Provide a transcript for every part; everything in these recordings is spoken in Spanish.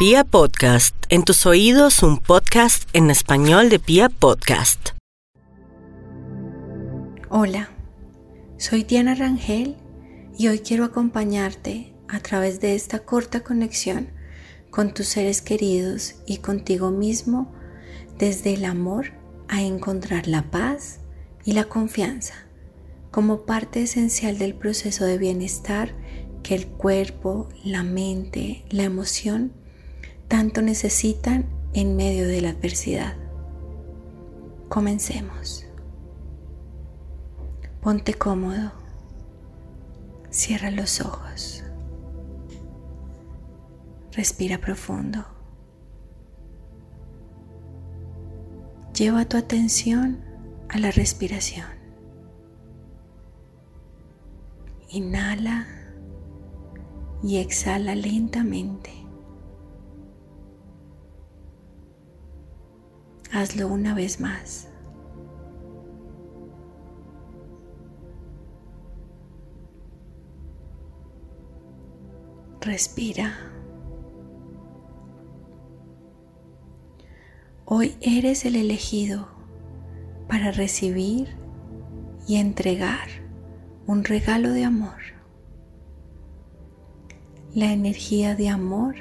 Pia Podcast, en tus oídos un podcast en español de Pia Podcast. Hola, soy Diana Rangel y hoy quiero acompañarte a través de esta corta conexión con tus seres queridos y contigo mismo desde el amor a encontrar la paz y la confianza como parte esencial del proceso de bienestar que el cuerpo, la mente, la emoción tanto necesitan en medio de la adversidad. Comencemos. Ponte cómodo. Cierra los ojos. Respira profundo. Lleva tu atención a la respiración. Inhala y exhala lentamente. Hazlo una vez más. Respira. Hoy eres el elegido para recibir y entregar un regalo de amor. La energía de amor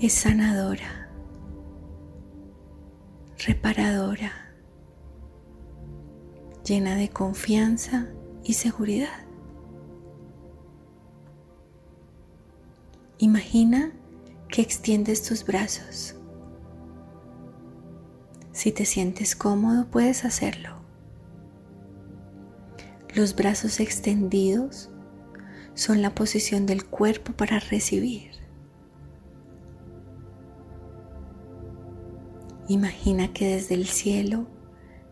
es sanadora reparadora, llena de confianza y seguridad. Imagina que extiendes tus brazos. Si te sientes cómodo, puedes hacerlo. Los brazos extendidos son la posición del cuerpo para recibir. Imagina que desde el cielo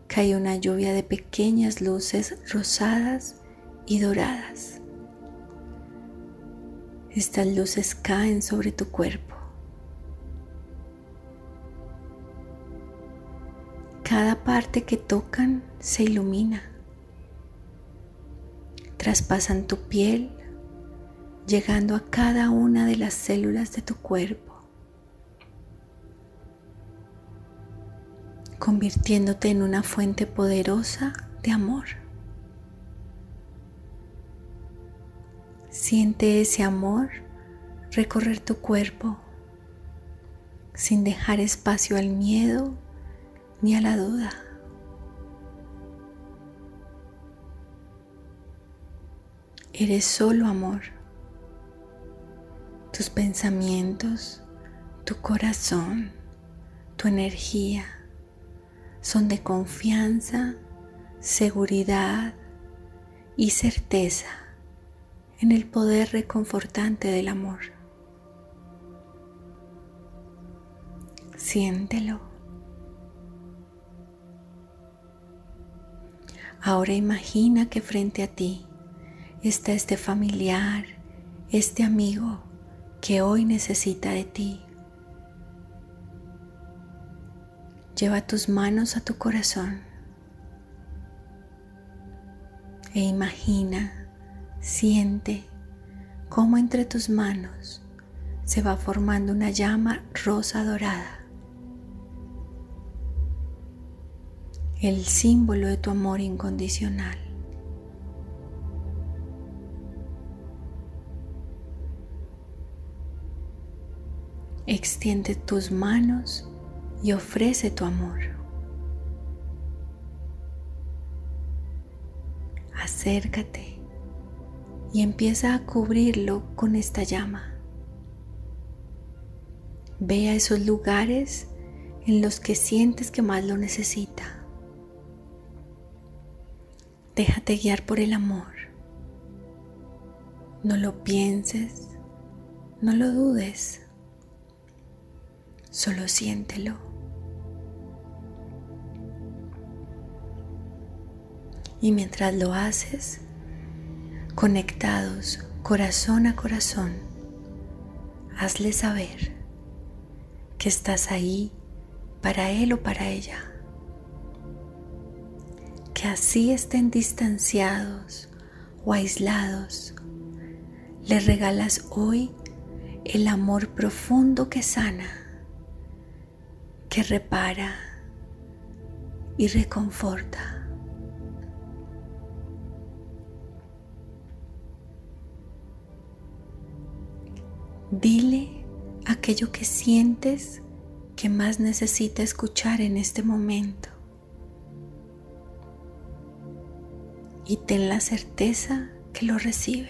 cae una lluvia de pequeñas luces rosadas y doradas. Estas luces caen sobre tu cuerpo. Cada parte que tocan se ilumina. Traspasan tu piel, llegando a cada una de las células de tu cuerpo. Convirtiéndote en una fuente poderosa de amor. Siente ese amor recorrer tu cuerpo sin dejar espacio al miedo ni a la duda. Eres solo amor. Tus pensamientos, tu corazón, tu energía son de confianza, seguridad y certeza en el poder reconfortante del amor. Siéntelo. Ahora imagina que frente a ti está este familiar, este amigo que hoy necesita de ti. Lleva tus manos a tu corazón e imagina, siente cómo entre tus manos se va formando una llama rosa dorada. El símbolo de tu amor incondicional. Extiende tus manos y ofrece tu amor. Acércate y empieza a cubrirlo con esta llama. Ve a esos lugares en los que sientes que más lo necesita. Déjate guiar por el amor. No lo pienses, no lo dudes, solo siéntelo. Y mientras lo haces, conectados corazón a corazón, hazle saber que estás ahí para él o para ella. Que así estén distanciados o aislados, le regalas hoy el amor profundo que sana, que repara y reconforta. Dile aquello que sientes que más necesita escuchar en este momento. Y ten la certeza que lo recibe.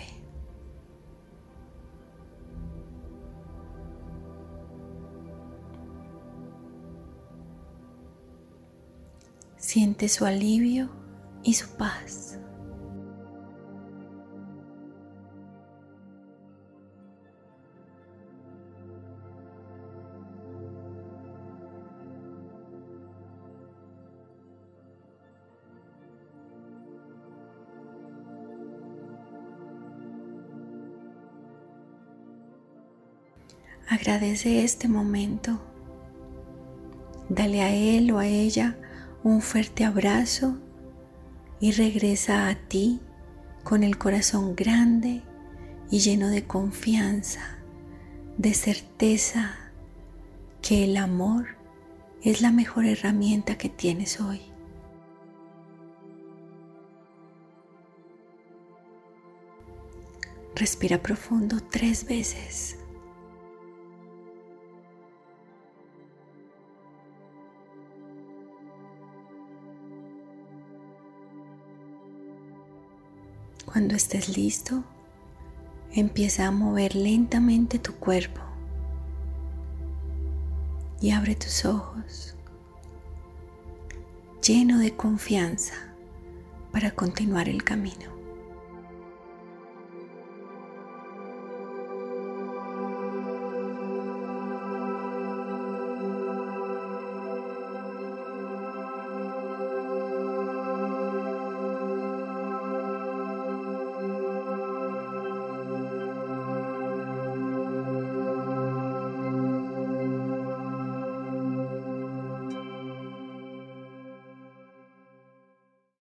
Siente su alivio y su paz. Agradece este momento. Dale a él o a ella un fuerte abrazo y regresa a ti con el corazón grande y lleno de confianza, de certeza que el amor es la mejor herramienta que tienes hoy. Respira profundo tres veces. Cuando estés listo, empieza a mover lentamente tu cuerpo y abre tus ojos lleno de confianza para continuar el camino.